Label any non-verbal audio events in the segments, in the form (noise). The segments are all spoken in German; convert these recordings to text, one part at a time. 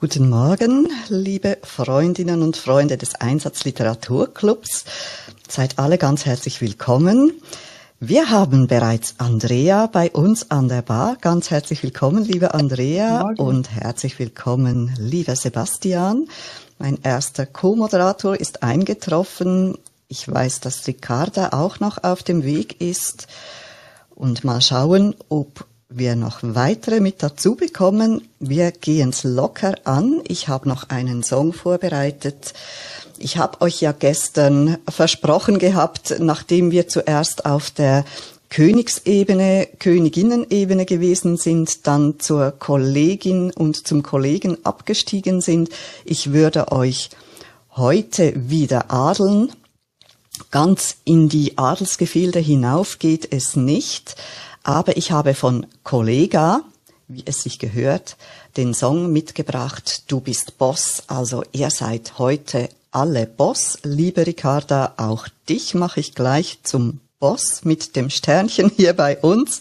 Guten Morgen, liebe Freundinnen und Freunde des Einsatzliteraturclubs. Seid alle ganz herzlich willkommen. Wir haben bereits Andrea bei uns an der Bar. Ganz herzlich willkommen, liebe Andrea, Morgen. und herzlich willkommen, lieber Sebastian. Mein erster Co-Moderator ist eingetroffen. Ich weiß, dass Ricarda auch noch auf dem Weg ist. Und mal schauen, ob wir noch weitere mit dazu bekommen. Wir gehen's locker an. Ich habe noch einen Song vorbereitet. Ich habe euch ja gestern versprochen gehabt, nachdem wir zuerst auf der Königsebene, Königinnenebene gewesen sind, dann zur Kollegin und zum Kollegen abgestiegen sind. Ich würde euch heute wieder adeln. Ganz in die Adelsgefilde hinauf geht es nicht. Aber ich habe von Kollega, wie es sich gehört, den Song mitgebracht, Du bist Boss. Also ihr seid heute alle Boss. Liebe Ricarda, auch dich mache ich gleich zum Boss mit dem Sternchen (laughs) hier bei uns.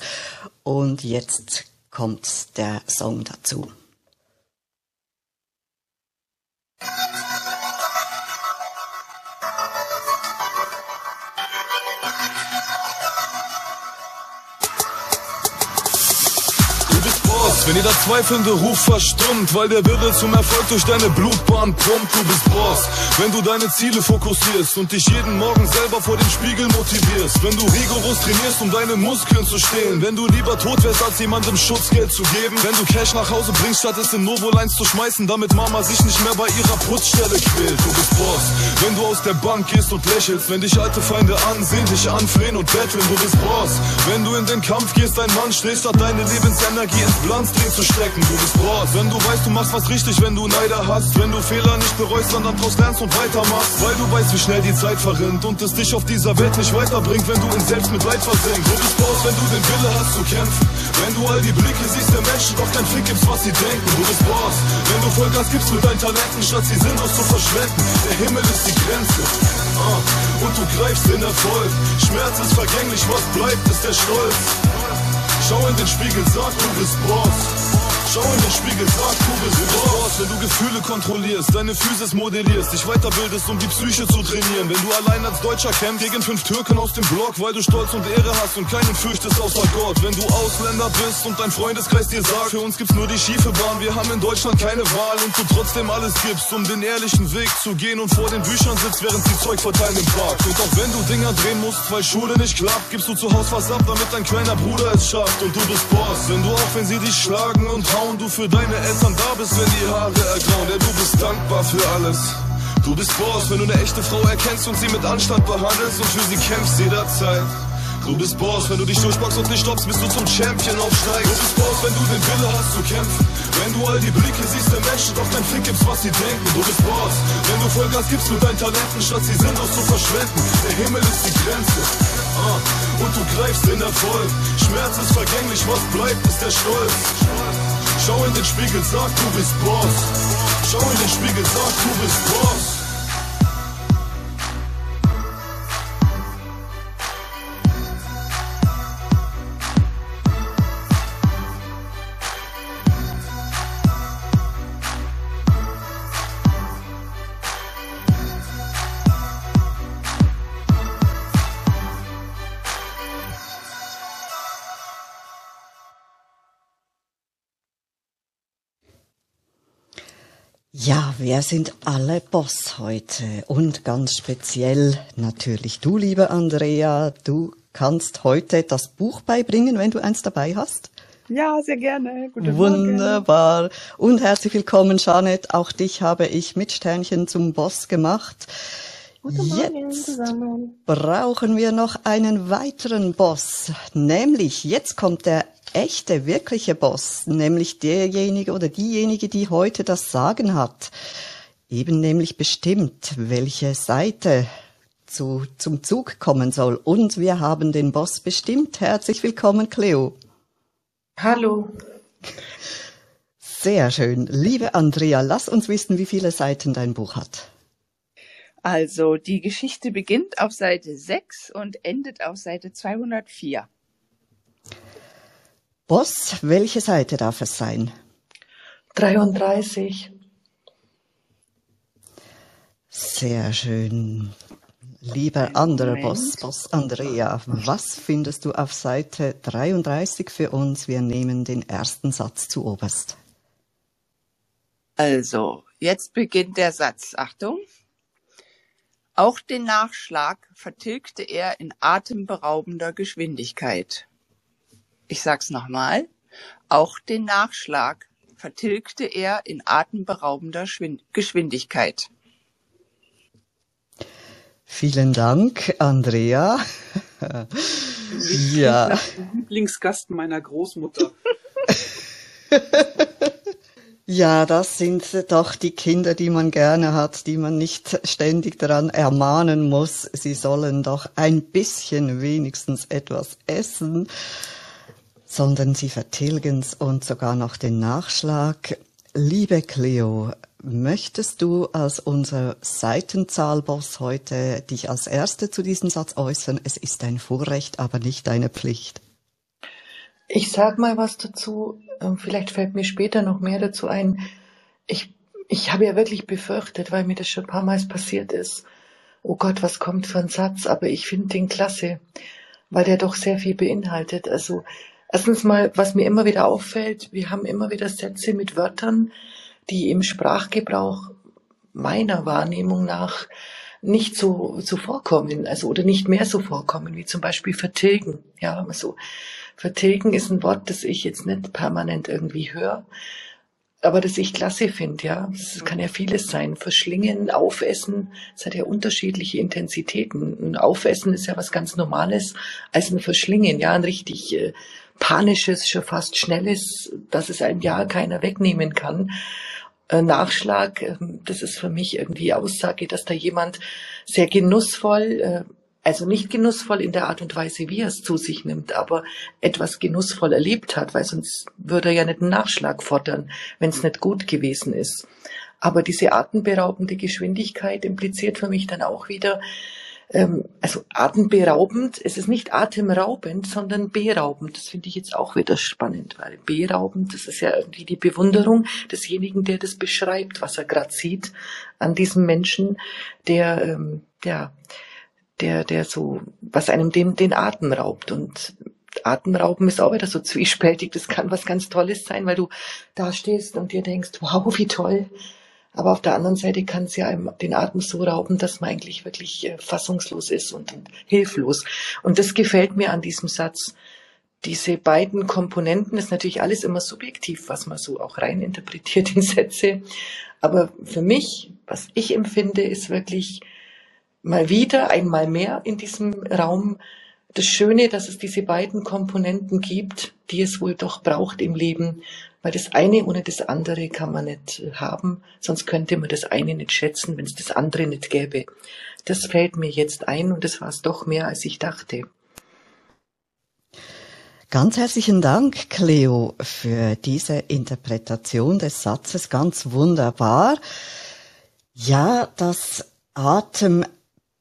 Und jetzt kommt der Song dazu. Wenn jeder zweifelnde Ruf verstummt, weil der Wille zum Erfolg durch deine Blutbahn pumpt, du bist Boss. Wenn du deine Ziele fokussierst und dich jeden Morgen selber vor dem Spiegel motivierst, wenn du rigoros trainierst, um deine Muskeln zu stehlen, wenn du lieber tot wärst, als jemandem Schutzgeld zu geben, wenn du Cash nach Hause bringst, statt es in Novolines zu schmeißen, damit Mama sich nicht mehr bei ihrer Putzstelle quält, du bist Boss. Wenn du aus der Bank gehst und lächelst, wenn dich alte Feinde ansehen, dich anflehen und betteln, du bist Boss. Wenn du in den Kampf gehst, ein Mann stehst, statt deine Lebensenergie ins Glanz Ziel zu stecken. Du bist Boss, wenn du weißt, du machst was richtig, wenn du Neider hast. Wenn du Fehler nicht bereust, sondern draus lernst und weitermachst. Weil du weißt, wie schnell die Zeit verrinnt und es dich auf dieser Welt nicht weiterbringt, wenn du in Selbstmitleid versenkst. Du bist Boss, wenn du den Wille hast zu kämpfen. Wenn du all die Blicke siehst der Menschen, doch kein Fick gibst, was sie denken. Du bist Boss, wenn du Vollgas gibst mit deinen Talenten, statt sie sinnlos zu verschwenden. Der Himmel ist die Grenze. Ah, und du greifst den Erfolg. Schmerz ist vergänglich, was bleibt, ist der Stolz. Schau in den Spiegel, sag, du bist Boss. Schau in den Spiegel, sag, du bist Boss. Wenn du Gefühle kontrollierst, deine Physis modellierst, dich weiterbildest, um die Psyche zu trainieren. Wenn du allein als Deutscher kämpfst gegen fünf Türken aus dem Block, weil du Stolz und Ehre hast und keinen fürchtest außer Gott. Wenn du Ausländer bist und dein Freundeskreis dir sagt, für uns gibt's nur die schiefe Bahn, wir haben in Deutschland keine Wahl und du trotzdem alles gibst, um den ehrlichen Weg zu gehen und vor den Büchern sitzt, während sie Zeug verteilen im Park. Und auch wenn du Dinger drehen musst, weil Schule nicht klappt, gibst du zu Hause was ab, damit dein kleiner Bruder es schafft und du bist Boss. Wenn du auch wenn sie dich schlagen und hauen, du für deine Eltern da bist, wenn die Haare ergrauen, denn du bist dankbar für alles. Du bist Boss, wenn du eine echte Frau erkennst und sie mit Anstand behandelst und für sie kämpfst jederzeit. Du bist Boss, wenn du dich durchpackst und nicht stoppst, bis du zum Champion aufsteigst. Du bist Boss, wenn du den Wille hast zu kämpfen. Wenn du all die Blicke siehst der Menschen, doch kein Fick gibst, was sie denken. Du bist Boss, wenn du Vollgas gibst mit deinen Talenten, statt sie sinnlos zu verschwenden. Der Himmel ist die Grenze. Ah, und du greifst den Erfolg. Schmerz ist vergänglich, was bleibt, ist der Stolz. Schau in den Spiegel, sag du bist Boss. Schau in den Spiegel, sag du bist Boss. Ja, wir sind alle Boss heute und ganz speziell natürlich du, liebe Andrea. Du kannst heute das Buch beibringen, wenn du eins dabei hast. Ja, sehr gerne. Guten Wunderbar. Morgen. Und herzlich willkommen, Janet. Auch dich habe ich mit Sternchen zum Boss gemacht. Guten Morgen jetzt zusammen. brauchen wir noch einen weiteren Boss. Nämlich, jetzt kommt der echte, wirkliche Boss, nämlich derjenige oder diejenige, die heute das Sagen hat, eben nämlich bestimmt, welche Seite zu, zum Zug kommen soll. Und wir haben den Boss bestimmt. Herzlich willkommen, Cleo. Hallo. Sehr schön. Liebe Andrea, lass uns wissen, wie viele Seiten dein Buch hat. Also, die Geschichte beginnt auf Seite 6 und endet auf Seite 204. Boss, welche Seite darf es sein? 33. Sehr schön. Lieber anderer Boss, Boss Andrea, was findest du auf Seite 33 für uns? Wir nehmen den ersten Satz zu oberst. Also, jetzt beginnt der Satz. Achtung. Auch den Nachschlag vertilgte er in atemberaubender Geschwindigkeit. Ich sag's nochmal. Auch den Nachschlag vertilgte er in atemberaubender Geschwindigkeit. Vielen Dank, Andrea. ja. Lieblingsgast meiner Großmutter. (laughs) Ja, das sind doch die Kinder, die man gerne hat, die man nicht ständig daran ermahnen muss. Sie sollen doch ein bisschen wenigstens etwas essen, sondern sie vertilgen's und sogar noch den Nachschlag. Liebe Cleo, Möchtest du als unser Seitenzahlboss heute dich als Erste zu diesem Satz äußern? Es ist dein Vorrecht, aber nicht deine Pflicht. Ich sag mal was dazu. Ähm, vielleicht fällt mir später noch mehr dazu ein. Ich, ich habe ja wirklich befürchtet, weil mir das schon ein paar Mal passiert ist. Oh Gott, was kommt für ein Satz? Aber ich finde den klasse, weil der doch sehr viel beinhaltet. Also erstens mal, was mir immer wieder auffällt, wir haben immer wieder Sätze mit Wörtern, die im Sprachgebrauch meiner Wahrnehmung nach nicht so, so vorkommen, also oder nicht mehr so vorkommen, wie zum Beispiel vertilgen. Ja, so vertilgen ist ein Wort, das ich jetzt nicht permanent irgendwie höre, aber das ich klasse finde, ja. Es kann ja vieles sein. Verschlingen, aufessen, es hat ja unterschiedliche Intensitäten. Ein Aufessen ist ja was ganz Normales als ein Verschlingen, ja, ein richtig äh, panisches, schon fast schnelles, dass es einem ja keiner wegnehmen kann. Äh, Nachschlag, ähm, das ist für mich irgendwie Aussage, dass da jemand sehr genussvoll, äh, also nicht genussvoll in der Art und Weise, wie er es zu sich nimmt, aber etwas genussvoll erlebt hat, weil sonst würde er ja nicht einen Nachschlag fordern, wenn es nicht gut gewesen ist. Aber diese atemberaubende Geschwindigkeit impliziert für mich dann auch wieder, ähm, also atemberaubend, es ist nicht atemraubend, sondern beraubend. Das finde ich jetzt auch wieder spannend, weil beraubend, das ist ja irgendwie die Bewunderung desjenigen, der das beschreibt, was er gerade sieht an diesem Menschen, der, ähm, der, der, der so, was einem den, den Atem raubt und Atemrauben ist auch wieder so zwiespältig. Das kann was ganz Tolles sein, weil du da stehst und dir denkst, wow, wie toll. Aber auf der anderen Seite kann es ja einem den Atem so rauben, dass man eigentlich wirklich äh, fassungslos ist und, und hilflos. Und das gefällt mir an diesem Satz. Diese beiden Komponenten ist natürlich alles immer subjektiv, was man so auch rein interpretiert in Sätze. Aber für mich, was ich empfinde, ist wirklich mal wieder, einmal mehr in diesem Raum das Schöne, dass es diese beiden Komponenten gibt, die es wohl doch braucht im Leben, weil das eine ohne das andere kann man nicht äh, haben, sonst könnte man das eine nicht schätzen, wenn es das andere nicht gäbe. Das fällt mir jetzt ein und das war es doch mehr, als ich dachte. Ganz herzlichen Dank, Cleo, für diese Interpretation des Satzes. Ganz wunderbar. Ja, das Atem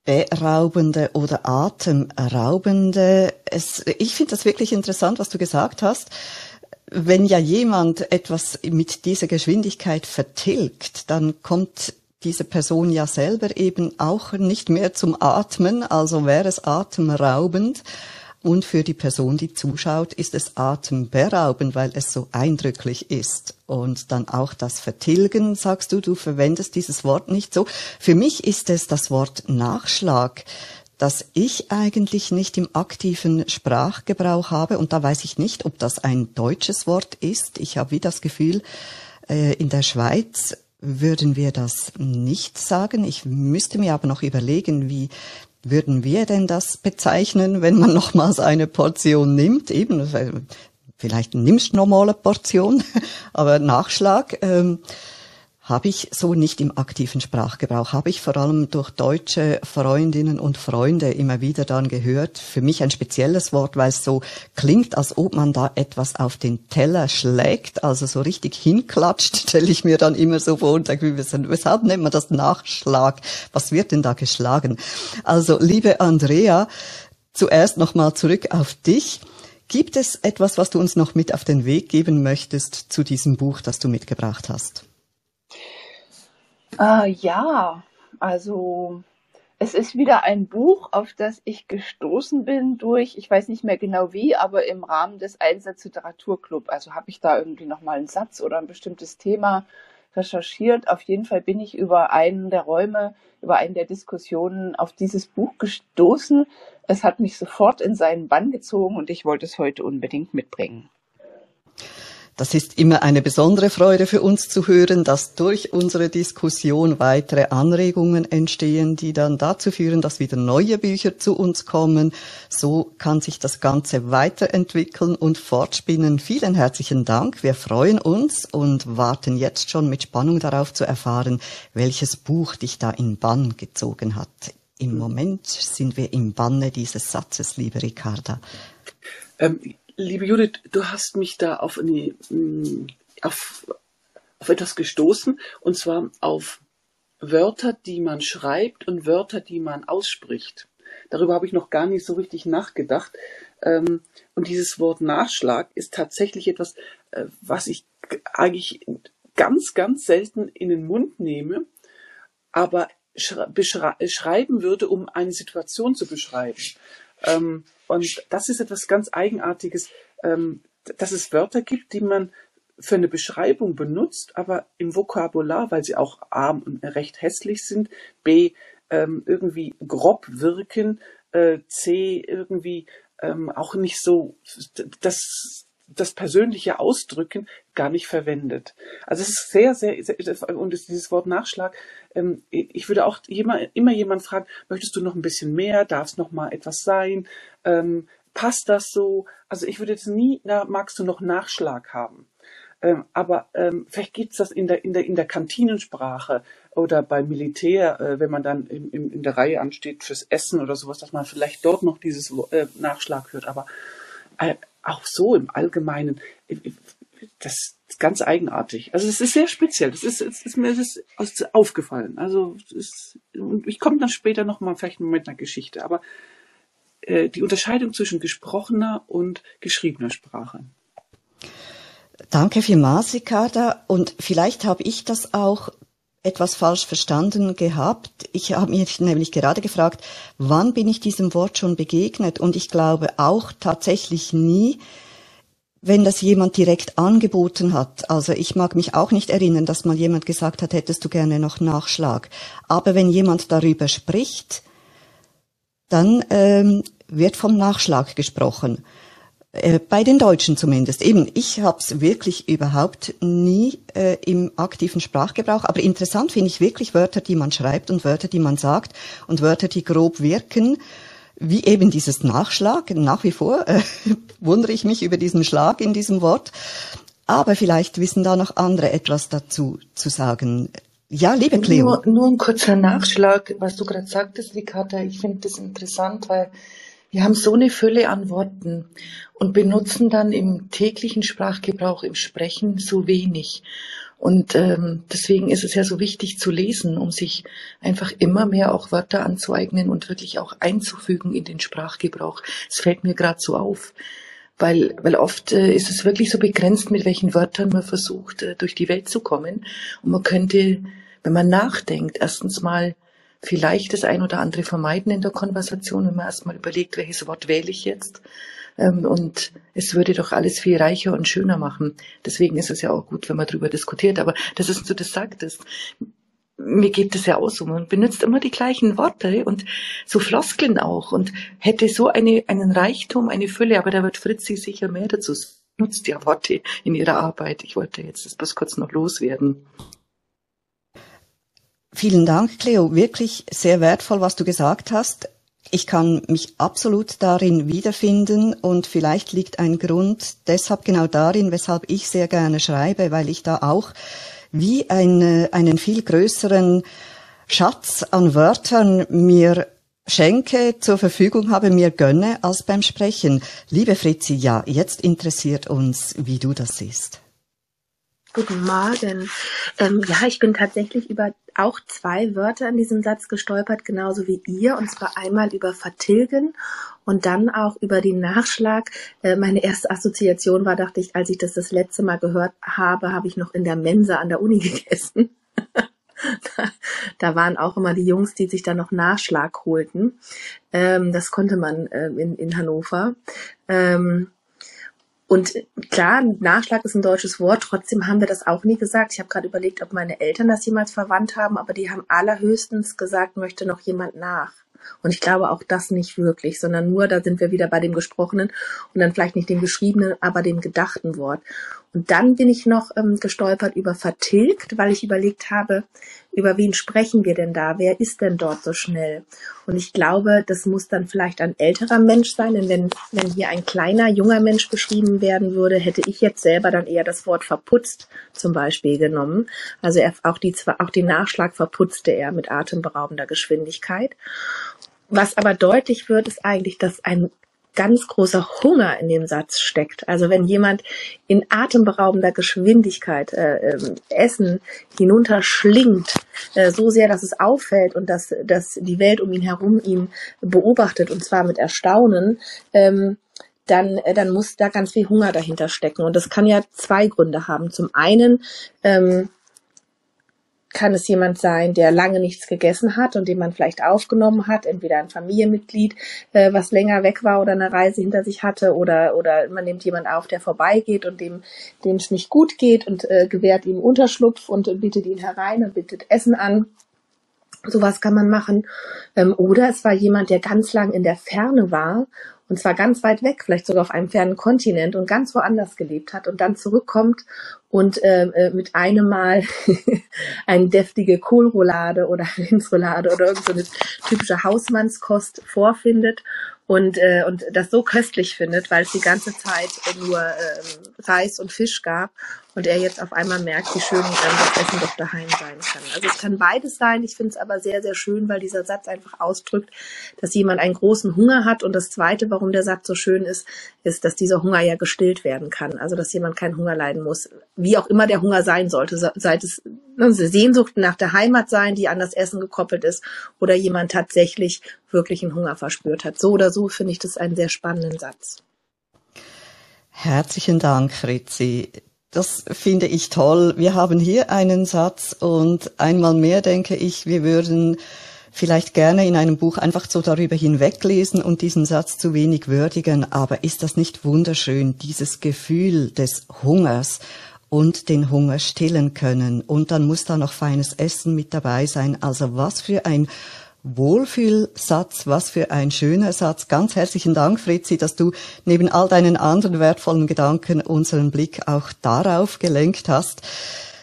beraubende oder atemraubende. Es, ich finde das wirklich interessant, was du gesagt hast. Wenn ja jemand etwas mit dieser Geschwindigkeit vertilgt, dann kommt diese Person ja selber eben auch nicht mehr zum Atmen, also wäre es atemraubend. Und für die Person, die zuschaut, ist es atemberaubend, weil es so eindrücklich ist. Und dann auch das Vertilgen, sagst du, du verwendest dieses Wort nicht so. Für mich ist es das Wort Nachschlag, das ich eigentlich nicht im aktiven Sprachgebrauch habe. Und da weiß ich nicht, ob das ein deutsches Wort ist. Ich habe wie das Gefühl, äh, in der Schweiz würden wir das nicht sagen. Ich müsste mir aber noch überlegen, wie würden wir denn das bezeichnen, wenn man nochmals eine Portion nimmt? Eben, vielleicht nimmst du normale Portion, (laughs) aber Nachschlag. Ähm, habe ich so nicht im aktiven Sprachgebrauch, habe ich vor allem durch deutsche Freundinnen und Freunde immer wieder dann gehört. Für mich ein spezielles Wort, weil es so klingt, als ob man da etwas auf den Teller schlägt, also so richtig hinklatscht, (laughs) stelle ich mir dann immer so vor und denke, weshalb nennt man das Nachschlag? Was wird denn da geschlagen? Also, liebe Andrea, zuerst nochmal zurück auf dich. Gibt es etwas, was du uns noch mit auf den Weg geben möchtest zu diesem Buch, das du mitgebracht hast? Äh, ja, Also es ist wieder ein Buch, auf das ich gestoßen bin durch, ich weiß nicht mehr genau wie, aber im Rahmen des Einsatz Literaturclub. Also habe ich da irgendwie nochmal einen Satz oder ein bestimmtes Thema recherchiert. Auf jeden Fall bin ich über einen der Räume, über einen der Diskussionen auf dieses Buch gestoßen. Es hat mich sofort in seinen Bann gezogen und ich wollte es heute unbedingt mitbringen. Das ist immer eine besondere Freude für uns zu hören, dass durch unsere Diskussion weitere Anregungen entstehen, die dann dazu führen, dass wieder neue Bücher zu uns kommen. So kann sich das Ganze weiterentwickeln und fortspinnen. Vielen herzlichen Dank. Wir freuen uns und warten jetzt schon mit Spannung darauf zu erfahren, welches Buch dich da in Bann gezogen hat. Im Moment sind wir im Banne dieses Satzes, liebe Ricarda. Ähm, liebe Judith, du hast mich da auf, eine, mm, auf, auf etwas gestoßen, und zwar auf Wörter, die man schreibt und Wörter, die man ausspricht. Darüber habe ich noch gar nicht so richtig nachgedacht. Ähm, und dieses Wort Nachschlag ist tatsächlich etwas, äh, was ich eigentlich ganz, ganz selten in den Mund nehme, aber schreiben würde, um eine Situation zu beschreiben. Ähm, und das ist etwas ganz Eigenartiges, ähm, dass es Wörter gibt, die man für eine Beschreibung benutzt, aber im Vokabular, weil sie auch A recht hässlich sind, B ähm, irgendwie grob wirken, äh, C irgendwie ähm, auch nicht so das das persönliche Ausdrücken gar nicht verwendet. Also es ist sehr, sehr, sehr und dieses Wort Nachschlag, ähm, ich würde auch immer, immer jemand fragen, möchtest du noch ein bisschen mehr, darf es noch mal etwas sein, ähm, passt das so? Also ich würde jetzt nie, na, magst du noch Nachschlag haben? Ähm, aber ähm, vielleicht gibt's das in der, in, der, in der Kantinensprache oder beim Militär, äh, wenn man dann im, im, in der Reihe ansteht fürs Essen oder sowas, dass man vielleicht dort noch dieses äh, Nachschlag hört. Aber äh, auch so im Allgemeinen, das ist ganz eigenartig. Also es ist sehr speziell. Das ist, es ist mir ist aufgefallen. Also ist, ich komme dann später noch mal vielleicht mit einer Geschichte. Aber äh, die Unterscheidung zwischen gesprochener und geschriebener Sprache. Danke vielmals, Ricarda. Und vielleicht habe ich das auch etwas falsch verstanden gehabt. Ich habe mich nämlich gerade gefragt, wann bin ich diesem Wort schon begegnet? Und ich glaube auch tatsächlich nie, wenn das jemand direkt angeboten hat. Also ich mag mich auch nicht erinnern, dass mal jemand gesagt hat, hättest du gerne noch Nachschlag. Aber wenn jemand darüber spricht, dann ähm, wird vom Nachschlag gesprochen. Äh, bei den Deutschen zumindest. Eben, ich habe es wirklich überhaupt nie äh, im aktiven Sprachgebrauch. Aber interessant finde ich wirklich Wörter, die man schreibt und Wörter, die man sagt und Wörter, die grob wirken. Wie eben dieses Nachschlag. Nach wie vor äh, (laughs) wundere ich mich über diesen Schlag in diesem Wort. Aber vielleicht wissen da noch andere etwas dazu zu sagen. Ja, liebe Cleo. Nur, nur ein kurzer Nachschlag, was du gerade sagtest, Ricarda. Ich finde das interessant, weil wir haben so eine Fülle an Worten und benutzen dann im täglichen Sprachgebrauch, im Sprechen so wenig. Und ähm, deswegen ist es ja so wichtig zu lesen, um sich einfach immer mehr auch Wörter anzueignen und wirklich auch einzufügen in den Sprachgebrauch. Es fällt mir gerade so auf, weil, weil oft äh, ist es wirklich so begrenzt, mit welchen Wörtern man versucht, äh, durch die Welt zu kommen. Und man könnte, wenn man nachdenkt, erstens mal vielleicht das ein oder andere vermeiden in der Konversation, wenn man erstmal überlegt, welches Wort wähle ich jetzt. Ähm, und es würde doch alles viel reicher und schöner machen. Deswegen ist es ja auch gut, wenn man darüber diskutiert. Aber das ist, so das sagtest, mir geht es ja auch so. Man benutzt immer die gleichen Worte und so Floskeln auch und hätte so eine, einen Reichtum, eine Fülle, aber da wird Fritzi sicher mehr dazu nutzt ja Worte in ihrer Arbeit. Ich wollte jetzt das bloß kurz noch loswerden. Vielen Dank, Cleo. Wirklich sehr wertvoll, was du gesagt hast. Ich kann mich absolut darin wiederfinden und vielleicht liegt ein Grund deshalb genau darin, weshalb ich sehr gerne schreibe, weil ich da auch wie eine, einen viel größeren Schatz an Wörtern mir schenke, zur Verfügung habe, mir gönne als beim Sprechen. Liebe Fritzi, ja, jetzt interessiert uns, wie du das siehst. Guten Morgen. Ähm, ja, ich bin tatsächlich über auch zwei Wörter in diesem Satz gestolpert, genauso wie ihr, und zwar einmal über vertilgen und dann auch über den Nachschlag. Äh, meine erste Assoziation war, dachte ich, als ich das das letzte Mal gehört habe, habe ich noch in der Mensa an der Uni (laughs) gegessen. Da waren auch immer die Jungs, die sich dann noch Nachschlag holten. Ähm, das konnte man äh, in, in Hannover. Ähm, und klar, Nachschlag ist ein deutsches Wort, trotzdem haben wir das auch nie gesagt. Ich habe gerade überlegt, ob meine Eltern das jemals verwandt haben, aber die haben allerhöchstens gesagt, möchte noch jemand nach. Und ich glaube auch das nicht wirklich, sondern nur, da sind wir wieder bei dem Gesprochenen und dann vielleicht nicht dem geschriebenen, aber dem gedachten Wort. Und dann bin ich noch ähm, gestolpert über vertilgt, weil ich überlegt habe, über wen sprechen wir denn da? Wer ist denn dort so schnell? Und ich glaube, das muss dann vielleicht ein älterer Mensch sein, denn wenn, wenn hier ein kleiner, junger Mensch beschrieben werden würde, hätte ich jetzt selber dann eher das Wort verputzt zum Beispiel genommen. Also er, auch, die, auch den Nachschlag verputzte er mit atemberaubender Geschwindigkeit. Was aber deutlich wird, ist eigentlich, dass ein ganz großer Hunger in dem Satz steckt. Also wenn jemand in atemberaubender Geschwindigkeit äh, äh, Essen hinunterschlingt, äh, so sehr, dass es auffällt und dass, dass die Welt um ihn herum ihn beobachtet und zwar mit Erstaunen, ähm, dann, äh, dann muss da ganz viel Hunger dahinter stecken. Und das kann ja zwei Gründe haben. Zum einen ähm, kann es jemand sein, der lange nichts gegessen hat und den man vielleicht aufgenommen hat, entweder ein Familienmitglied, äh, was länger weg war oder eine Reise hinter sich hatte, oder oder man nimmt jemand auf, der vorbeigeht und dem dem es nicht gut geht und äh, gewährt ihm Unterschlupf und bittet ihn herein und bittet Essen an. Sowas kann man machen. Ähm, oder es war jemand, der ganz lang in der Ferne war und zwar ganz weit weg, vielleicht sogar auf einem fernen Kontinent und ganz woanders gelebt hat und dann zurückkommt und äh, äh mit einem Mal (laughs) eine deftige Kohlroulade oder (laughs) Rindsroulade oder irgendeine so typische Hausmannskost vorfindet und, äh, und das so köstlich findet, weil es die ganze Zeit nur ähm, Reis und Fisch gab und er jetzt auf einmal merkt, wie schön das Essen doch daheim sein kann. Also es kann beides sein. Ich finde es aber sehr, sehr schön, weil dieser Satz einfach ausdrückt, dass jemand einen großen Hunger hat. Und das Zweite, warum der Satz so schön ist, ist, dass dieser Hunger ja gestillt werden kann. Also dass jemand keinen Hunger leiden muss. Wie auch immer der Hunger sein sollte, seit es eine Sehnsucht nach der Heimat sein, die an das Essen gekoppelt ist, oder jemand tatsächlich wirklich einen Hunger verspürt hat. So oder so finde ich das einen sehr spannenden Satz. Herzlichen Dank, Fritzi. Das finde ich toll. Wir haben hier einen Satz und einmal mehr denke ich, wir würden vielleicht gerne in einem Buch einfach so darüber hinweglesen und diesen Satz zu wenig würdigen. Aber ist das nicht wunderschön, dieses Gefühl des Hungers und den Hunger stillen können? Und dann muss da noch feines Essen mit dabei sein. Also was für ein Wohlfühlsatz, was für ein schöner Satz. Ganz herzlichen Dank, Fritzi, dass du neben all deinen anderen wertvollen Gedanken unseren Blick auch darauf gelenkt hast.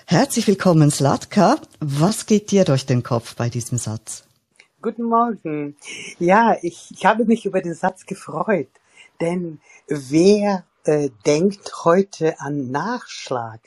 Herzlich willkommen, Slatka. Was geht dir durch den Kopf bei diesem Satz? Guten Morgen. Ja, ich, ich habe mich über den Satz gefreut, denn wer denkt heute an Nachschlag?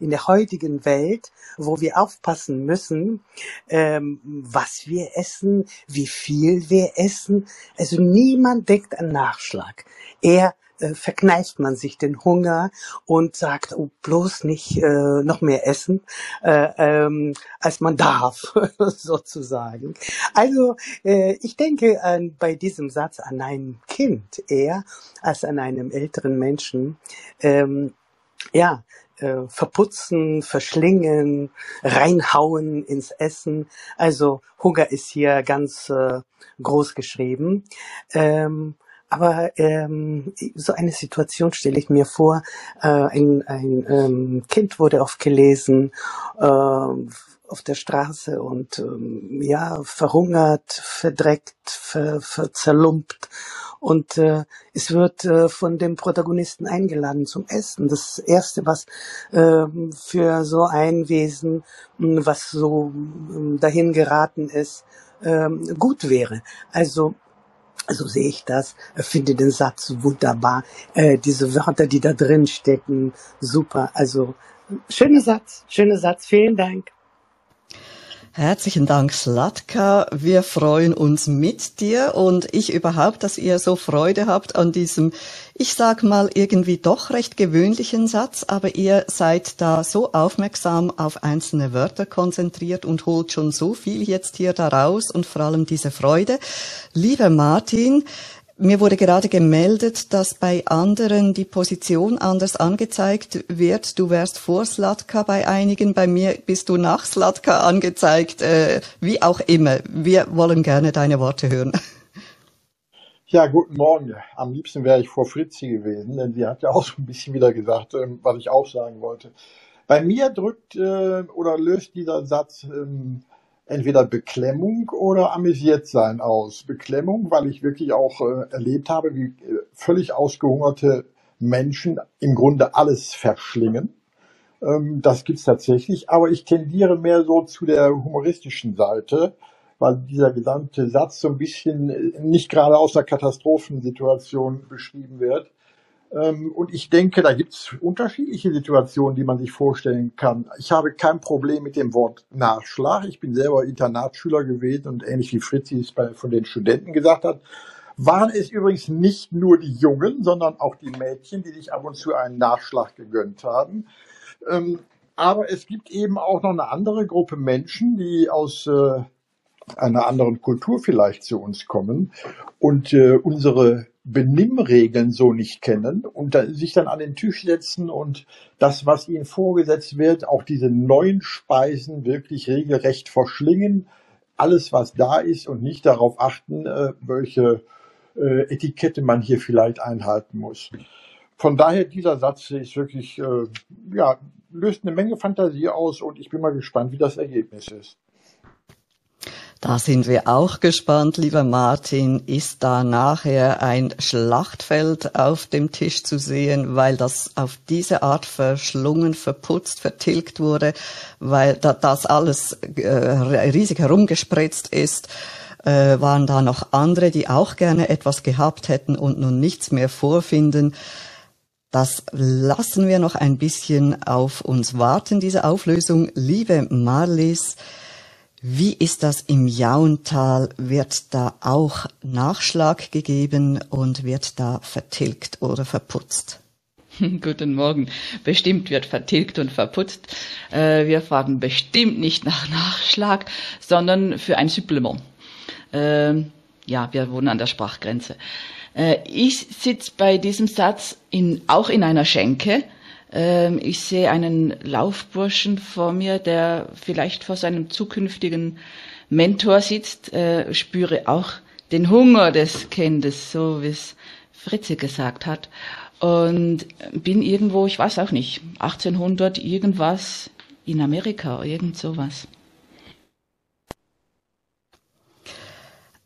in der heutigen Welt, wo wir aufpassen müssen, ähm, was wir essen, wie viel wir essen. Also niemand denkt an Nachschlag. Er äh, verkneift man sich den Hunger und sagt, oh, bloß nicht äh, noch mehr essen, äh, ähm, als man darf, (laughs) sozusagen. Also äh, ich denke an, bei diesem Satz an ein Kind eher als an einem älteren Menschen. Ähm, ja, äh, verputzen, verschlingen, reinhauen ins Essen. Also Hunger ist hier ganz äh, groß geschrieben. Ähm, aber ähm, so eine Situation stelle ich mir vor. Äh, ein ein ähm, Kind wurde oft gelesen äh, auf der Straße und ähm, ja verhungert, verdreckt, ver, ver zerlumpt und äh, es wird äh, von dem Protagonisten eingeladen zum Essen. Das erste, was äh, für so ein Wesen, hm, was so äh, dahin geraten ist, äh, gut wäre. Also so sehe ich das, finde den Satz wunderbar. Äh, diese Wörter, die da drin stecken, super. Also schöner Satz, schöner Satz. Vielen Dank. Herzlichen Dank, Slatka. Wir freuen uns mit dir und ich überhaupt, dass ihr so Freude habt an diesem, ich sag mal, irgendwie doch recht gewöhnlichen Satz, aber ihr seid da so aufmerksam auf einzelne Wörter konzentriert und holt schon so viel jetzt hier daraus und vor allem diese Freude. Lieber Martin, Mir wurde gerade gemeldet, dass bei anderen die Position anders angezeigt wird. Du wärst vor Slatka bei einigen, bei mir bist du nach Slatka angezeigt. Äh, wie auch immer, wir wollen gerne deine Worte hören. Ja, guten Morgen. Am liebsten wäre ich vor Fritzi gewesen, denn sie hat ja auch so ein bisschen wieder gesagt, ähm, was ich auch sagen wollte. Bei mir drückt äh, oder löst dieser Satz ähm, entweder Beklemmung oder amüsiert sein aus. Beklemmung, weil ich wirklich auch äh, erlebt habe, wie äh, völlig ausgehungerte Menschen im Grunde alles verschlingen. Ähm, das gibt's tatsächlich, aber ich tendiere mehr so zu der humoristischen Seite, weil dieser gesamte Satz so ein bisschen äh, nicht gerade aus einer Katastrophensituation beschrieben wird. Ähm, und ich denke, da gibt es unterschiedliche Situationen, die man sich vorstellen kann. Ich habe kein Problem mit dem Wort Nachschlag. Ich bin selber Internatsschüler gewesen und ähnlich wie Fritzi es bei, von den Studenten gesagt hat, waren es übrigens nicht nur die Jungen, sondern auch die Mädchen, die sich ab und zu einen Nachschlag gegönnt haben. Ähm, aber es gibt eben auch noch eine andere Gruppe Menschen, die aus äh, einer anderen Kultur vielleicht zu uns kommen und äh, unsere Benimmregeln so nicht kennen und da, sich dann an den Tisch setzen und das, was ihnen vorgesetzt wird, auch diese neuen Speisen wirklich regelrecht verschlingen, alles, was da ist und nicht darauf achten, äh, welche äh, Etikette man hier vielleicht einhalten muss. Von daher, dieser Satz ist wirklich, äh, ja, löst eine Menge Fantasie aus und ich bin mal gespannt, wie das Ergebnis ist. Da sind wir auch gespannt, lieber Martin. Ist da nachher ein Schlachtfeld auf dem Tisch zu sehen, weil das auf diese Art verschlungen, verputzt, vertilgt wurde, weil da, das alles äh, riesig herumgespritzt ist? Äh, waren da noch andere, die auch gerne etwas gehabt hätten und nun nichts mehr vorfinden? Das lassen wir noch ein bisschen auf uns warten, diese Auflösung. Liebe Marlies, wie ist das im Jauntal? Wird da auch Nachschlag gegeben und wird da vertilgt oder verputzt? (laughs) Guten Morgen. Bestimmt wird vertilgt und verputzt. Äh, wir fragen bestimmt nicht nach Nachschlag, sondern für ein Supplement. Ähm, ja, wir wohnen an der Sprachgrenze. Äh, ich sitze bei diesem Satz in, auch in einer Schenke ich sehe einen Laufburschen vor mir, der vielleicht vor seinem zukünftigen Mentor sitzt, äh, spüre auch den Hunger des Kindes, so wie es Fritze gesagt hat. Und bin irgendwo, ich weiß auch nicht, 1800 irgendwas in Amerika, irgend sowas.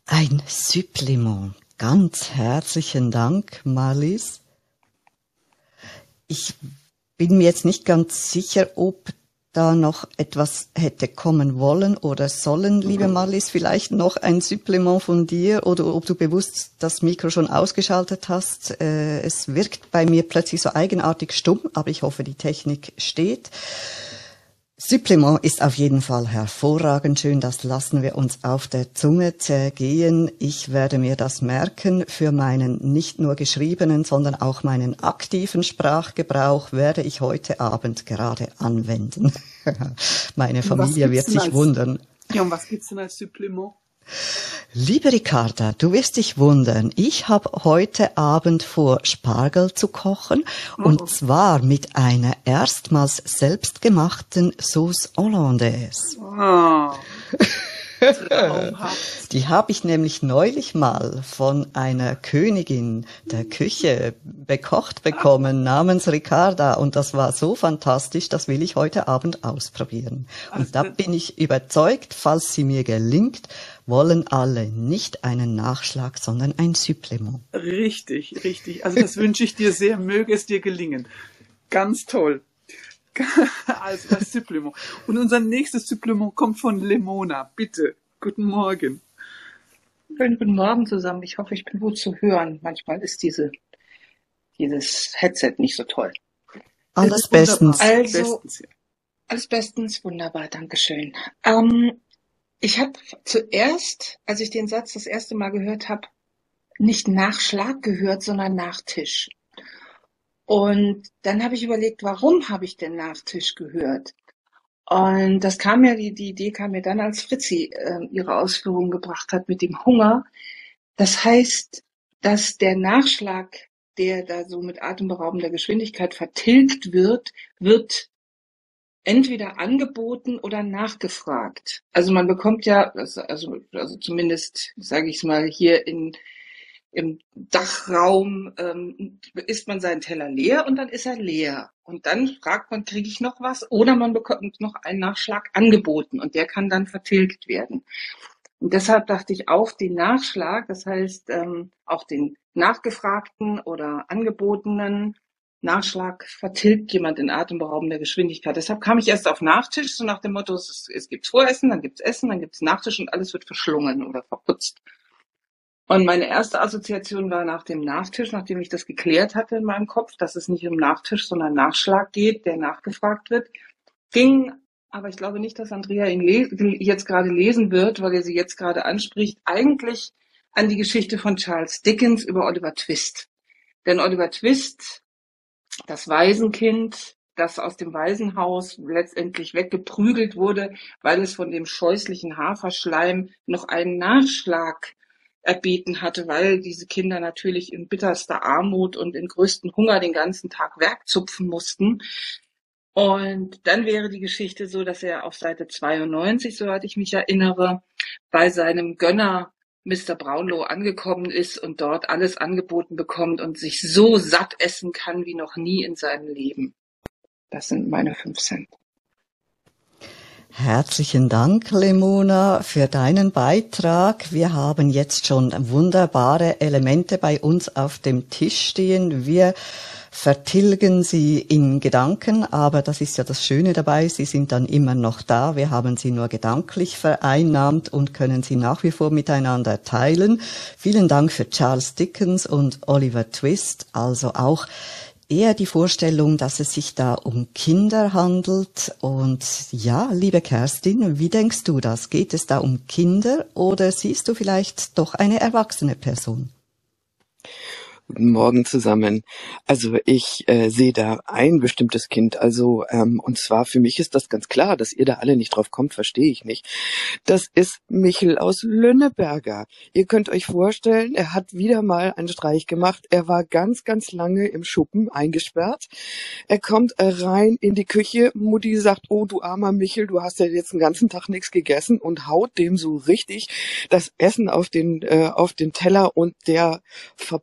Ein Supplement. Ganz herzlichen Dank, Marlies. Ich bin mir jetzt nicht ganz sicher, ob da noch etwas hätte kommen wollen oder sollen, liebe Marlies, vielleicht noch ein Supplement von dir oder ob du bewusst das Mikro schon ausgeschaltet hast. Äh, es wirkt bei mir plötzlich so eigenartig stumm, aber ich hoffe, die Technik steht. Supplement ist auf jeden Fall hervorragend schön. Das lassen wir uns auf der Zunge zergehen. Ich werde mir das merken. Für meinen nicht nur geschriebenen, sondern auch meinen aktiven Sprachgebrauch werde ich heute Abend gerade anwenden. (laughs) Meine Familie wird sich als, wundern. Ja, und was gibt's denn als Supplement? Liebe Ricarda, du wirst dich wundern. Ich habe heute Abend vor, Spargel zu kochen. Oh. Und zwar mit einer erstmals selbstgemachten Sauce Hollandaise. Oh. (laughs) Die habe ich nämlich neulich mal von einer Königin der Küche bekocht bekommen namens Ricarda und das war so fantastisch, das will ich heute Abend ausprobieren. Und da bin ich überzeugt, falls sie mir gelingt, wollen alle nicht einen Nachschlag, sondern ein Supplement. Richtig, richtig. Also das wünsche ich dir sehr, möge es dir gelingen. Ganz toll. (laughs) Also das Supplement. Und unser nächstes Supplement kommt von Lemona. Bitte. Guten Morgen. Schönen guten Morgen zusammen. Ich hoffe, ich bin gut zu hören. Manchmal ist diese, dieses Headset nicht so toll. Alles bestens. Also, alles bestens. Wunderbar. Dankeschön. Ähm, ich habe zuerst, als ich den Satz das erste Mal gehört habe, nicht Nachschlag gehört, sondern Nachtisch. Und dann habe ich überlegt, warum habe ich denn Nachtisch gehört? Und das kam mir, die, die Idee kam mir dann, als Fritzi äh, ihre Ausführungen gebracht hat mit dem Hunger. Das heißt, dass der Nachschlag, der da so mit atemberaubender Geschwindigkeit vertilgt wird, wird entweder angeboten oder nachgefragt. Also man bekommt ja, also, also zumindest sage ich mal hier in im Dachraum ähm, isst man seinen Teller leer und dann ist er leer. Und dann fragt man, kriege ich noch was? Oder man bekommt noch einen Nachschlag angeboten und der kann dann vertilgt werden. Und deshalb dachte ich auch den Nachschlag, das heißt ähm, auch den nachgefragten oder angebotenen Nachschlag vertilgt jemand in atemberaubender Geschwindigkeit. Deshalb kam ich erst auf Nachtisch, so nach dem Motto, es, es gibt Voressen, dann gibt's Essen, dann gibt's Nachtisch und alles wird verschlungen oder verputzt. Und meine erste Assoziation war nach dem Nachtisch, nachdem ich das geklärt hatte in meinem Kopf, dass es nicht um Nachtisch, sondern Nachschlag geht, der nachgefragt wird, ging, aber ich glaube nicht, dass Andrea ihn jetzt gerade lesen wird, weil er sie jetzt gerade anspricht, eigentlich an die Geschichte von Charles Dickens über Oliver Twist. Denn Oliver Twist das Waisenkind, das aus dem Waisenhaus letztendlich weggeprügelt wurde, weil es von dem scheußlichen Haferschleim noch einen Nachschlag erbeten hatte, weil diese Kinder natürlich in bitterster Armut und in größten Hunger den ganzen Tag Werk zupfen mussten. Und dann wäre die Geschichte so, dass er auf Seite 92, soweit ich mich erinnere, bei seinem Gönner Mr. Brownlow angekommen ist und dort alles angeboten bekommt und sich so satt essen kann wie noch nie in seinem Leben. Das sind meine fünf Cent. Herzlichen Dank, Lemona, für deinen Beitrag. Wir haben jetzt schon wunderbare Elemente bei uns auf dem Tisch stehen. Wir vertilgen sie in Gedanken, aber das ist ja das Schöne dabei, sie sind dann immer noch da, wir haben sie nur gedanklich vereinnahmt und können sie nach wie vor miteinander teilen. Vielen Dank für Charles Dickens und Oliver Twist, also auch eher die Vorstellung, dass es sich da um Kinder handelt. Und ja, liebe Kerstin, wie denkst du das? Geht es da um Kinder oder siehst du vielleicht doch eine erwachsene Person? Guten Morgen zusammen. Also ich äh, sehe da ein bestimmtes Kind. Also ähm, und zwar für mich ist das ganz klar, dass ihr da alle nicht drauf kommt, verstehe ich nicht. Das ist Michel aus Lönneberger. Ihr könnt euch vorstellen, er hat wieder mal einen Streich gemacht. Er war ganz, ganz lange im Schuppen eingesperrt. Er kommt rein in die Küche. Mutti sagt, oh du armer Michel, du hast ja jetzt den ganzen Tag nichts gegessen und haut dem so richtig das Essen auf den äh, auf den Teller und der ver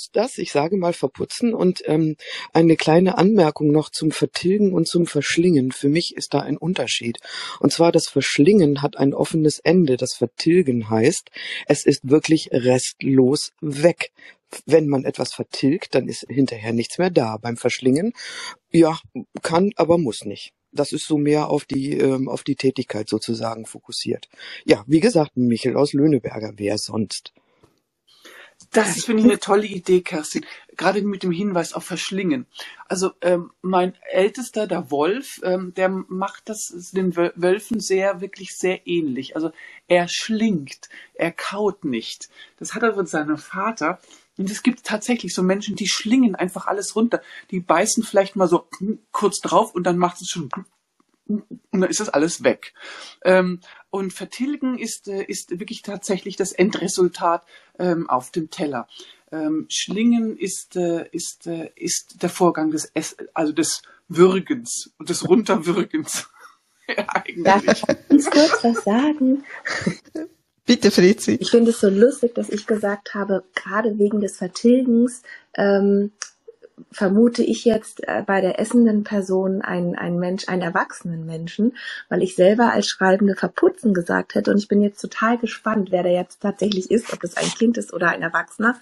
verputzt das, ich sage mal verputzen und ähm, eine kleine Anmerkung noch zum Vertilgen und zum Verschlingen. Für mich ist da ein Unterschied. Und zwar das Verschlingen hat ein offenes Ende. Das Vertilgen heißt, es ist wirklich restlos weg. Wenn man etwas vertilgt, dann ist hinterher nichts mehr da. Beim Verschlingen, ja, kann, aber muss nicht das ist so mehr auf die ähm, auf die Tätigkeit sozusagen fokussiert. Ja, wie gesagt, Michel aus Löhneberger, wer sonst? Das finde ich eine tolle Idee, Kerstin. Gerade mit dem Hinweis auf Verschlingen. Also ähm, mein Ältester, der Wolf, ähm, der macht das den Wölfen sehr, wirklich sehr ähnlich. Also er schlingt, er kaut nicht. Das hat er von seinem Vater. Und es gibt tatsächlich so Menschen, die schlingen einfach alles runter. Die beißen vielleicht mal so kurz drauf und dann macht es schon und dann ist das alles weg. Ähm, und vertilgen ist, äh, ist wirklich tatsächlich das Endresultat ähm, auf dem Teller. Ähm, Schlingen ist, äh, ist, äh, ist der Vorgang des, Ess also des Würgens und des Runterwürgens. (laughs) ja, Darf ich ganz kurz was sagen? (laughs) Bitte, Fritzi. Ich finde es so lustig, dass ich gesagt habe, gerade wegen des Vertilgens ähm, vermute ich jetzt äh, bei der essenden Person einen, einen Mensch, einen erwachsenen Menschen, weil ich selber als Schreibende verputzen gesagt hätte und ich bin jetzt total gespannt, wer der jetzt tatsächlich ist, ob es ein Kind ist oder ein Erwachsener.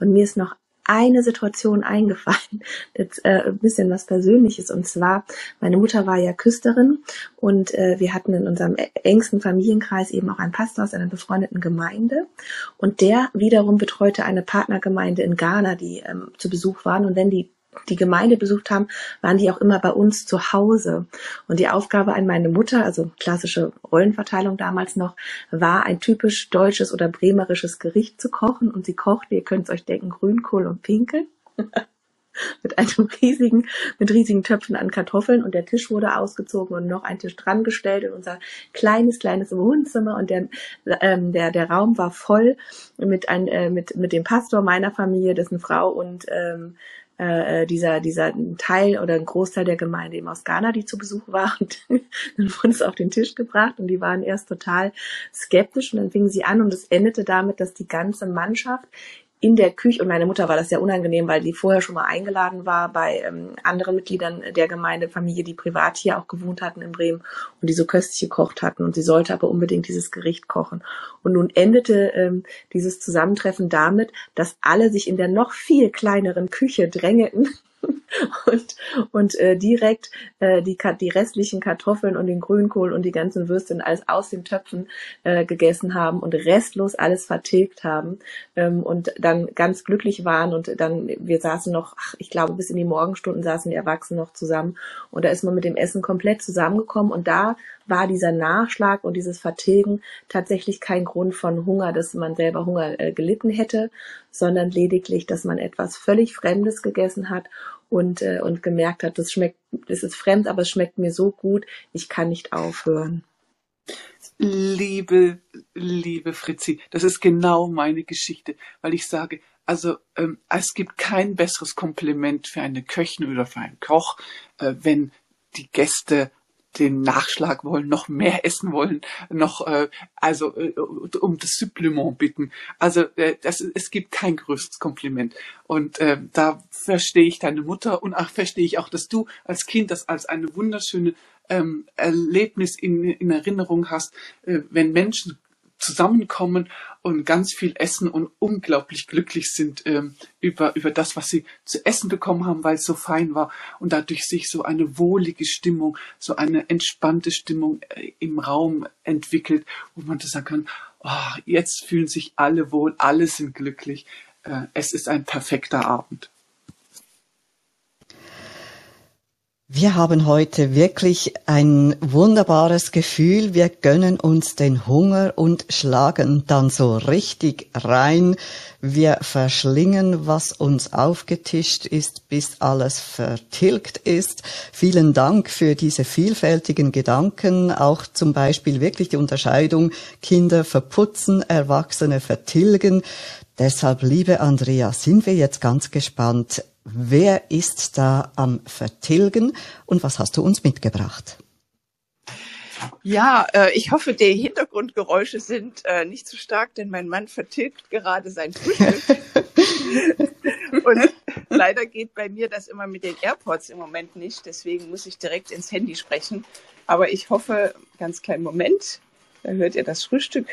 Und mir ist noch eine Situation eingefallen, (laughs) jetzt äh, ein bisschen was Persönliches. Und zwar, meine Mutter war ja Küsterin und äh, wir hatten in unserem engsten Familienkreis eben auch einen Pastor aus einer befreundeten Gemeinde. Und der wiederum betreute eine Partnergemeinde in Ghana, die ähm, zu Besuch waren. Und wenn die die Gemeinde besucht haben, waren die auch immer bei uns zu Hause. Und die Aufgabe an meine Mutter, also klassische Rollenverteilung damals noch, war ein typisch deutsches oder bremerisches Gericht zu kochen. Und sie kochte, ihr könnt es euch denken, Grünkohl und Pinkel. (laughs) mit einem riesigen, mit riesigen Töpfen an Kartoffeln und der Tisch wurde ausgezogen und noch ein Tisch dran gestellt in unser kleines, kleines Wohnzimmer und der, ähm, der, der Raum war voll mit, ein, äh, mit, mit dem Pastor meiner Familie, dessen Frau und ähm, äh, äh dieser, dieser Teil oder ein Großteil der Gemeinde eben aus Ghana, die zu Besuch war. (laughs) Dann wurde es auf den Tisch gebracht und die waren erst total skeptisch und dann fingen sie an und es endete damit, dass die ganze Mannschaft in der Küche, und meine Mutter war das sehr unangenehm, weil die vorher schon mal eingeladen war bei ähm, anderen Mitgliedern der Gemeindefamilie, die privat hier auch gewohnt hatten in Bremen und die so köstlich gekocht hatten. Und sie sollte aber unbedingt dieses Gericht kochen. Und nun endete ähm, dieses Zusammentreffen damit, dass alle sich in der noch viel kleineren Küche drängeten (laughs) und, und äh, direkt äh, die, die restlichen Kartoffeln und den Grünkohl und die ganzen Würstchen alles aus den Töpfen äh, gegessen haben und restlos alles vertilgt haben ähm, und dann ganz glücklich waren und dann, wir saßen noch, ach, ich glaube bis in die Morgenstunden saßen die Erwachsenen noch zusammen und da ist man mit dem Essen komplett zusammengekommen und da war dieser Nachschlag und dieses Vertilgen tatsächlich kein Grund von Hunger, dass man selber Hunger äh, gelitten hätte, sondern lediglich, dass man etwas völlig Fremdes gegessen hat und, äh, und gemerkt hat, das schmeckt, das ist fremd, aber es schmeckt mir so gut, ich kann nicht aufhören. Liebe, liebe Fritzi, das ist genau meine Geschichte, weil ich sage, also ähm, es gibt kein besseres Kompliment für eine Köchin oder für einen Koch, äh, wenn die Gäste den Nachschlag wollen, noch mehr essen wollen, noch äh, also äh, um das Supplement bitten. Also äh, das, es gibt kein größtes Kompliment. Und äh, da verstehe ich deine Mutter und auch verstehe ich auch, dass du als Kind das als eine wunderschöne ähm, Erlebnis in, in Erinnerung hast, äh, wenn Menschen zusammenkommen und ganz viel essen und unglaublich glücklich sind ähm, über, über das, was sie zu essen bekommen haben, weil es so fein war und dadurch sich so eine wohlige Stimmung, so eine entspannte Stimmung äh, im Raum entwickelt, wo man das sagen kann, oh, jetzt fühlen sich alle wohl, alle sind glücklich. Äh, es ist ein perfekter Abend. Wir haben heute wirklich ein wunderbares Gefühl. Wir gönnen uns den Hunger und schlagen dann so richtig rein. Wir verschlingen, was uns aufgetischt ist, bis alles vertilgt ist. Vielen Dank für diese vielfältigen Gedanken. Auch zum Beispiel wirklich die Unterscheidung Kinder verputzen, Erwachsene vertilgen. Deshalb, liebe Andrea, sind wir jetzt ganz gespannt. Wer ist da am Vertilgen und was hast du uns mitgebracht? Ja, äh, ich hoffe, die Hintergrundgeräusche sind äh, nicht zu stark, denn mein Mann vertilgt gerade sein Frühstück. (laughs) und leider geht bei mir das immer mit den AirPods im Moment nicht, deswegen muss ich direkt ins Handy sprechen. Aber ich hoffe, ganz kleinen Moment, da hört ihr das Frühstück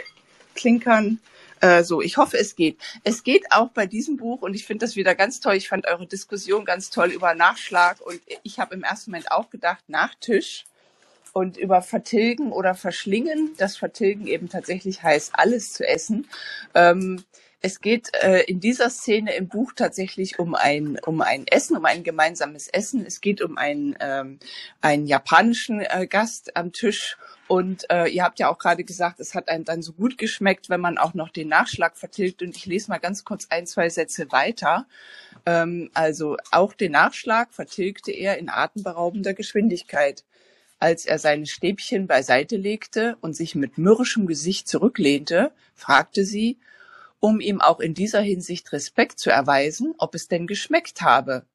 klinkern. Äh, so, ich hoffe, es geht. Es geht auch bei diesem Buch und ich finde das wieder ganz toll. Ich fand eure Diskussion ganz toll über Nachschlag und ich habe im ersten Moment auch gedacht, Nachtisch und über Vertilgen oder Verschlingen. Das Vertilgen eben tatsächlich heißt, alles zu essen. Ähm, es geht äh, in dieser Szene im Buch tatsächlich um ein, um ein Essen, um ein gemeinsames Essen. Es geht um einen, ähm, einen japanischen äh, Gast am Tisch und äh, ihr habt ja auch gerade gesagt, es hat einem dann so gut geschmeckt, wenn man auch noch den Nachschlag vertilgt. Und ich lese mal ganz kurz ein, zwei Sätze weiter. Ähm, also auch den Nachschlag vertilgte er in atemberaubender Geschwindigkeit. Als er seine Stäbchen beiseite legte und sich mit mürrischem Gesicht zurücklehnte, fragte sie, um ihm auch in dieser Hinsicht Respekt zu erweisen, ob es denn geschmeckt habe.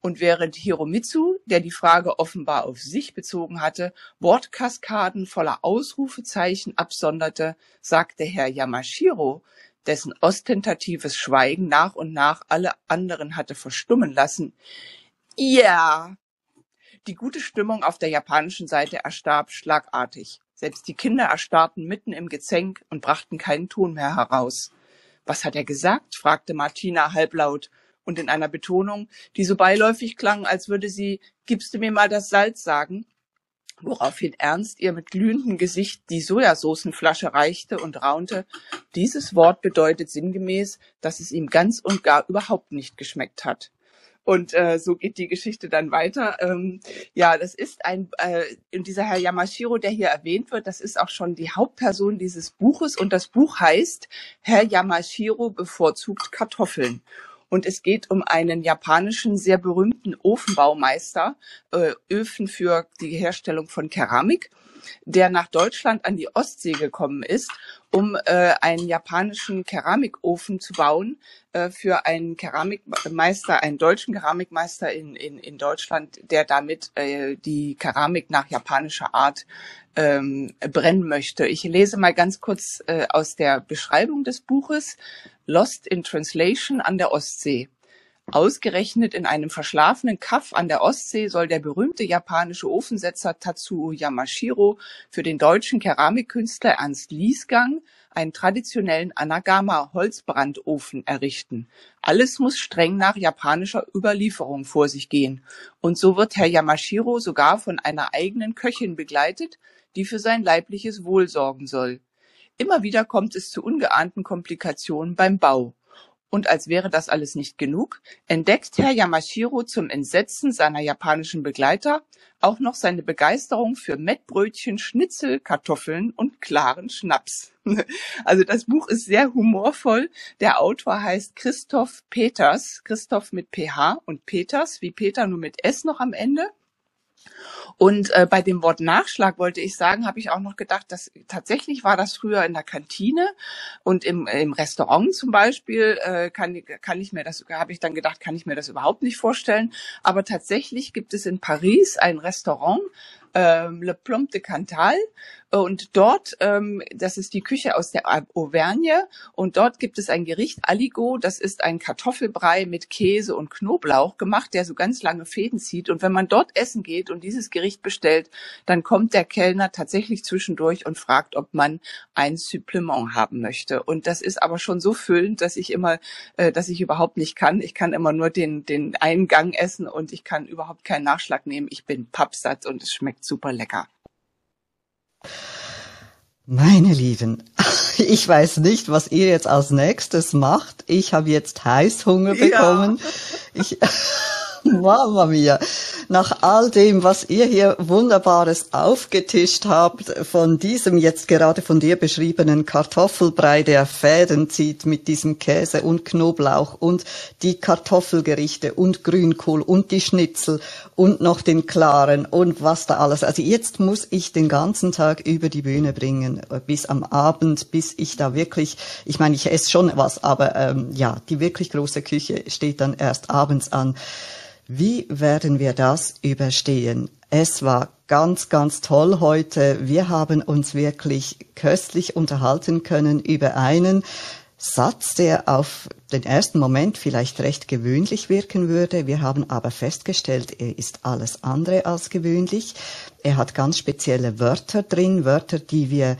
Und während Hiromitsu, der die Frage offenbar auf sich bezogen hatte, Wortkaskaden voller Ausrufezeichen absonderte, sagte Herr Yamashiro, dessen ostentatives Schweigen nach und nach alle anderen hatte verstummen lassen. Ja. Die gute Stimmung auf der japanischen Seite erstarb schlagartig. Selbst die Kinder erstarrten mitten im Gezänk und brachten keinen Ton mehr heraus. Was hat er gesagt? fragte Martina halblaut und in einer Betonung, die so beiläufig klang, als würde sie Gibst du mir mal das Salz sagen? Woraufhin Ernst ihr mit glühendem Gesicht die Sojasoßenflasche reichte und raunte, dieses Wort bedeutet sinngemäß, dass es ihm ganz und gar überhaupt nicht geschmeckt hat. Und äh, so geht die Geschichte dann weiter. Ähm, ja, das ist ein, äh, dieser Herr Yamashiro, der hier erwähnt wird, das ist auch schon die Hauptperson dieses Buches. Und das Buch heißt Herr Yamashiro bevorzugt Kartoffeln. Und es geht um einen japanischen, sehr berühmten Ofenbaumeister, äh, Öfen für die Herstellung von Keramik der nach Deutschland an die Ostsee gekommen ist, um äh, einen japanischen Keramikofen zu bauen äh, für einen Keramikmeister, einen deutschen Keramikmeister in, in, in Deutschland, der damit äh, die Keramik nach japanischer Art ähm, brennen möchte. Ich lese mal ganz kurz äh, aus der Beschreibung des Buches Lost in Translation an der Ostsee. Ausgerechnet in einem verschlafenen Kaff an der Ostsee soll der berühmte japanische Ofensetzer Tatsuo Yamashiro für den deutschen Keramikkünstler Ernst Liesgang einen traditionellen Anagama-Holzbrandofen errichten. Alles muss streng nach japanischer Überlieferung vor sich gehen. Und so wird Herr Yamashiro sogar von einer eigenen Köchin begleitet, die für sein leibliches Wohl sorgen soll. Immer wieder kommt es zu ungeahnten Komplikationen beim Bau. Und als wäre das alles nicht genug, entdeckt Herr Yamashiro zum Entsetzen seiner japanischen Begleiter auch noch seine Begeisterung für Mettbrötchen, Schnitzel, Kartoffeln und klaren Schnaps. (laughs) Also das Buch ist sehr humorvoll. Der Autor heißt Christoph Peters, Christoph mit PH und Peters, wie Peter nur mit S noch am Ende. Und äh, bei dem Wort Nachschlag wollte ich sagen, habe ich auch noch gedacht, dass tatsächlich war das früher in der Kantine und im, im Restaurant zum Beispiel äh, kann, kann ich mir das, habe ich dann gedacht, kann ich mir das überhaupt nicht vorstellen. Aber tatsächlich gibt es in Paris ein Restaurant, ähm, Le Plomb de Cantal. Und dort, ähm, das ist die Küche aus der Auvergne, und dort gibt es ein Gericht Aligo, das ist ein Kartoffelbrei mit Käse und Knoblauch gemacht, der so ganz lange Fäden zieht. Und wenn man dort essen geht und dieses Gericht bestellt, dann kommt der Kellner tatsächlich zwischendurch und fragt, ob man ein Supplement haben möchte. Und das ist aber schon so füllend, dass ich immer, äh, dass ich überhaupt nicht kann. Ich kann immer nur den, den einen Gang essen und ich kann überhaupt keinen Nachschlag nehmen. Ich bin pappsatt und es schmeckt super lecker. Meine Lieben, (laughs) ich weiß nicht, was ihr jetzt als nächstes macht. Ich habe jetzt Heißhunger bekommen. Ja. Ich, (laughs) (laughs) Mama mia. Nach all dem, was ihr hier Wunderbares aufgetischt habt, von diesem jetzt gerade von dir beschriebenen Kartoffelbrei, der Fäden zieht mit diesem Käse und Knoblauch und die Kartoffelgerichte und Grünkohl und die Schnitzel und noch den Klaren und was da alles. Also jetzt muss ich den ganzen Tag über die Bühne bringen, bis am Abend, bis ich da wirklich, ich meine, ich esse schon was, aber ähm, ja, die wirklich große Küche steht dann erst abends an. Wie werden wir das überstehen? Es war ganz, ganz toll heute. Wir haben uns wirklich köstlich unterhalten können über einen Satz, der auf den ersten Moment vielleicht recht gewöhnlich wirken würde. Wir haben aber festgestellt, er ist alles andere als gewöhnlich. Er hat ganz spezielle Wörter drin, Wörter, die wir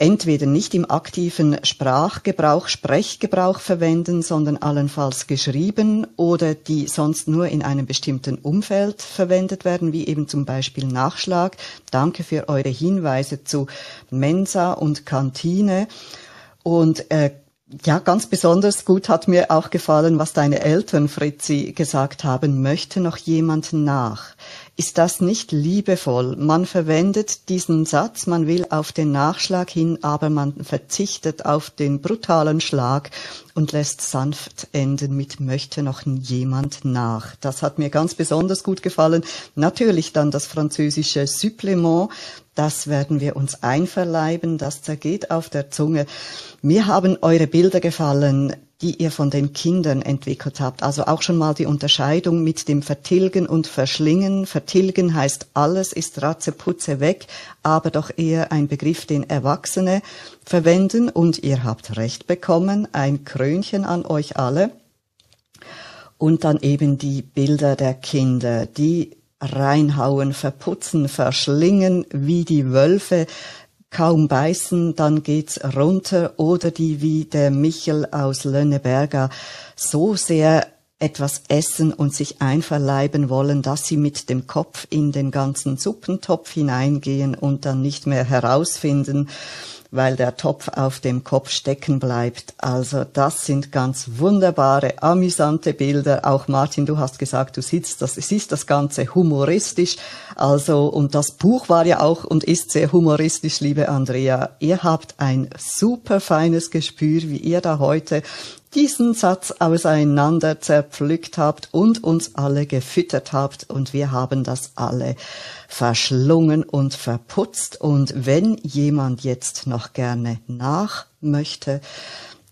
entweder nicht im aktiven Sprachgebrauch, Sprechgebrauch verwenden, sondern allenfalls geschrieben oder die sonst nur in einem bestimmten Umfeld verwendet werden, wie eben zum Beispiel Nachschlag. Danke für eure Hinweise zu Mensa und Kantine. Und äh, ja, ganz besonders gut hat mir auch gefallen, was deine Eltern, Fritzi, gesagt haben. Möchte noch jemand nach? Ist das nicht liebevoll? Man verwendet diesen Satz, man will auf den Nachschlag hin, aber man verzichtet auf den brutalen Schlag und lässt sanft enden mit möchte noch jemand nach. Das hat mir ganz besonders gut gefallen. Natürlich dann das französische Supplement. Das werden wir uns einverleiben. Das zergeht auf der Zunge. Mir haben eure Bilder gefallen die ihr von den Kindern entwickelt habt. Also auch schon mal die Unterscheidung mit dem Vertilgen und Verschlingen. Vertilgen heißt, alles ist Ratzeputze weg, aber doch eher ein Begriff, den Erwachsene verwenden. Und ihr habt recht bekommen, ein Krönchen an euch alle. Und dann eben die Bilder der Kinder, die reinhauen, verputzen, verschlingen wie die Wölfe, kaum beißen, dann geht's runter. Oder die wie der Michel aus Lönneberger so sehr etwas essen und sich einverleiben wollen, dass sie mit dem Kopf in den ganzen Suppentopf hineingehen und dann nicht mehr herausfinden, weil der Topf auf dem Kopf stecken bleibt. Also das sind ganz wunderbare, amüsante Bilder. Auch Martin, du hast gesagt, du siehst das, siehst das Ganze humoristisch. Also, und das Buch war ja auch und ist sehr humoristisch, liebe Andrea. Ihr habt ein super feines Gespür, wie ihr da heute diesen Satz auseinander zerpflückt habt und uns alle gefüttert habt und wir haben das alle verschlungen und verputzt. Und wenn jemand jetzt noch gerne nach möchte,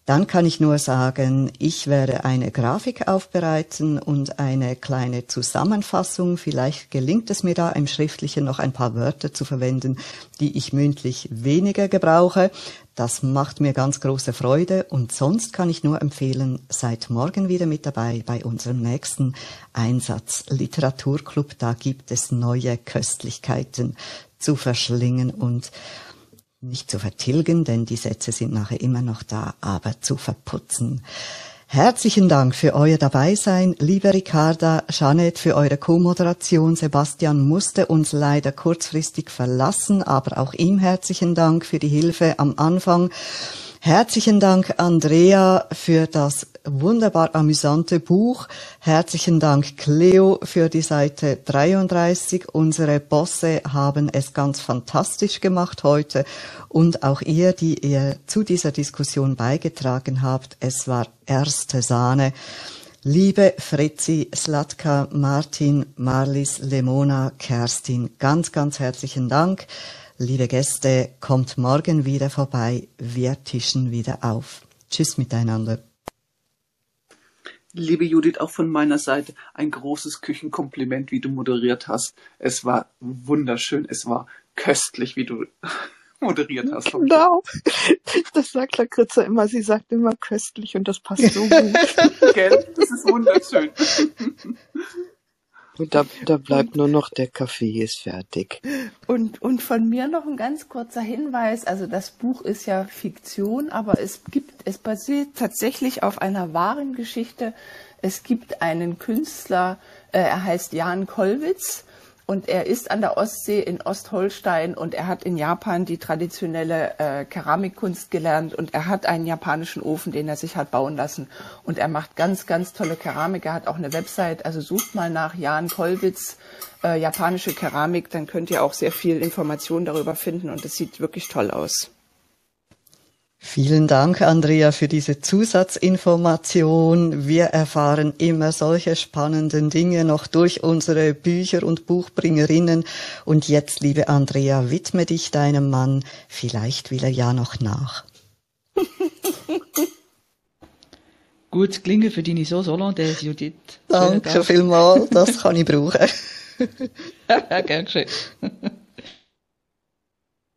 dann kann ich nur sagen, ich werde eine Grafik aufbereiten und eine kleine Zusammenfassung. Vielleicht gelingt es mir da im Schriftlichen noch ein paar Wörter zu verwenden, die ich mündlich weniger gebrauche. Das macht mir ganz große Freude und sonst kann ich nur empfehlen, seid morgen wieder mit dabei bei unserem nächsten Einsatz Literaturclub. Da gibt es neue Köstlichkeiten zu verschlingen und nicht zu vertilgen, denn die Sätze sind nachher immer noch da, aber zu verputzen. Herzlichen Dank für euer Dabeisein, liebe Ricarda, Janet, für eure Co-Moderation. Sebastian musste uns leider kurzfristig verlassen, aber auch ihm herzlichen Dank für die Hilfe am Anfang. Herzlichen Dank, Andrea, für das wunderbar amüsante Buch. Herzlichen Dank, Cleo, für die Seite 33. Unsere Bosse haben es ganz fantastisch gemacht heute und auch ihr, die ihr zu dieser Diskussion beigetragen habt. Es war erste Sahne. Liebe Fritzi, Slatka, Martin, Marlis, Lemona, Kerstin, ganz, ganz herzlichen Dank. Liebe Gäste, kommt morgen wieder vorbei. Wir tischen wieder auf. Tschüss miteinander. Liebe Judith, auch von meiner Seite ein großes Küchenkompliment, wie du moderiert hast. Es war wunderschön, es war köstlich, wie du (laughs) moderiert hast. Genau. (laughs) Das sagt Lakritza immer. Sie sagt immer köstlich und das passt so gut. (laughs) Gell? Das ist wunderschön. Und da, da bleibt nur noch der Kaffee ist fertig. Und, und von mir noch ein ganz kurzer Hinweis. Also das Buch ist ja Fiktion, aber es gibt, es basiert tatsächlich auf einer wahren Geschichte. Es gibt einen Künstler, äh, er heißt Jan Kollwitz und er ist an der Ostsee in Ostholstein und er hat in Japan die traditionelle äh, Keramikkunst gelernt und er hat einen japanischen Ofen, den er sich hat bauen lassen. Und er macht ganz, ganz tolle Keramik. Er hat auch eine Website, also sucht mal nach Jan Kollwitz, äh, japanische Keramik, dann könnt ihr auch sehr viel Informationen darüber finden und es sieht wirklich toll aus. Vielen Dank, Andrea, für diese Zusatzinformation. Wir erfahren immer solche spannenden Dinge noch durch unsere Bücher und Buchbringerinnen. Und jetzt, liebe Andrea, widme dich deinem Mann. Vielleicht will er ja noch nach. (laughs) Gut klinge für deine Sauce Hollandaise, Judith. Danke vielmals, das kann ich brauchen. ja, (laughs) gern geschehen.